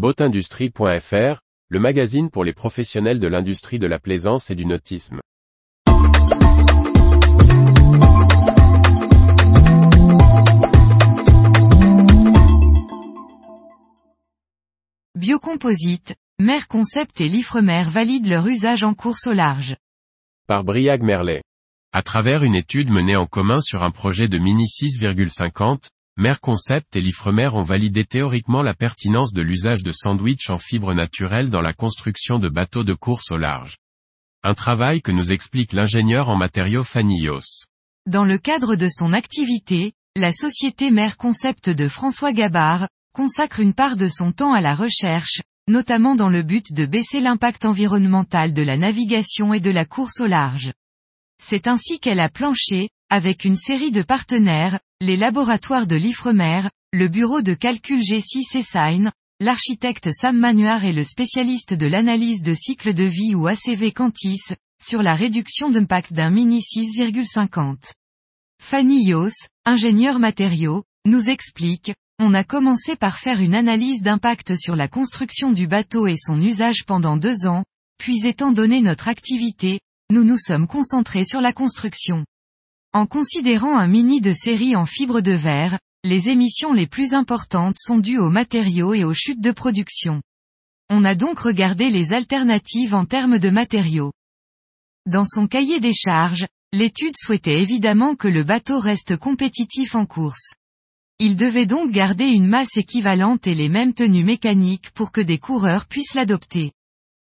Boatindustrie.fr, le magazine pour les professionnels de l'industrie de la plaisance et du nautisme. Biocomposite, Mer Concept et l'Ifremer valident leur usage en course au large. Par Briag Merlet. À travers une étude menée en commun sur un projet de Mini 6,50, Mer Concept et l'Ifremer ont validé théoriquement la pertinence de l'usage de sandwich en fibres naturelles dans la construction de bateaux de course au large. Un travail que nous explique l'ingénieur en matériaux Fanny Yos. Dans le cadre de son activité, la société Mer Concept de François Gabard, consacre une part de son temps à la recherche, notamment dans le but de baisser l'impact environnemental de la navigation et de la course au large. C'est ainsi qu'elle a planché, avec une série de partenaires, les laboratoires de l'Ifremer, le bureau de calcul G6 Essine, l'architecte Sam Manuar et le spécialiste de l'analyse de cycle de vie ou ACV Cantis, sur la réduction d'impact d'un Mini 6,50. Fanny Yos, ingénieur matériaux, nous explique, on a commencé par faire une analyse d'impact sur la construction du bateau et son usage pendant deux ans, puis étant donné notre activité, nous nous sommes concentrés sur la construction. En considérant un mini de série en fibre de verre, les émissions les plus importantes sont dues aux matériaux et aux chutes de production. On a donc regardé les alternatives en termes de matériaux. Dans son cahier des charges, l'étude souhaitait évidemment que le bateau reste compétitif en course. Il devait donc garder une masse équivalente et les mêmes tenues mécaniques pour que des coureurs puissent l'adopter.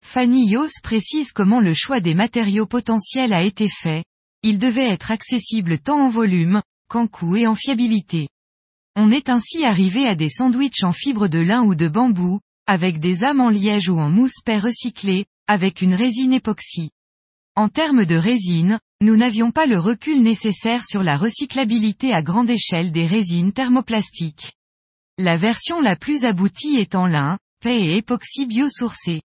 Fanny Yos précise comment le choix des matériaux potentiels a été fait, il devait être accessible tant en volume, qu'en coût et en fiabilité. On est ainsi arrivé à des sandwichs en fibre de lin ou de bambou, avec des âmes en liège ou en mousse paix recyclée, avec une résine époxy. En termes de résine, nous n'avions pas le recul nécessaire sur la recyclabilité à grande échelle des résines thermoplastiques. La version la plus aboutie en lin, paix et époxy biosourcé.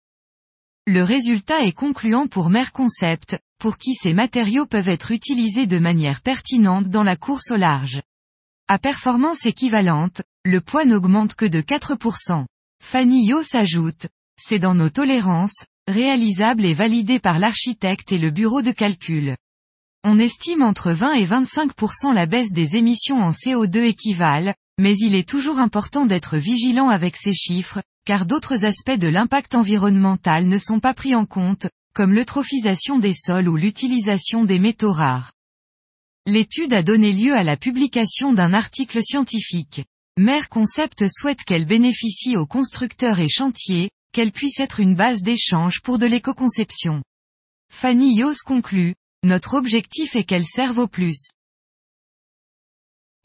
Le résultat est concluant pour Merconcept, pour qui ces matériaux peuvent être utilisés de manière pertinente dans la course au large. À performance équivalente, le poids n'augmente que de 4%. Fanny Yo s'ajoute, c'est dans nos tolérances, réalisables et validées par l'architecte et le bureau de calcul. On estime entre 20 et 25% la baisse des émissions en CO2 équivalent, mais il est toujours important d'être vigilant avec ces chiffres, car d'autres aspects de l'impact environnemental ne sont pas pris en compte, comme l'eutrophisation des sols ou l'utilisation des métaux rares. L'étude a donné lieu à la publication d'un article scientifique. Mer Concept souhaite qu'elle bénéficie aux constructeurs et chantiers, qu'elle puisse être une base d'échange pour de l'éco-conception. Fanny Yos conclut, notre objectif est qu'elle serve au plus.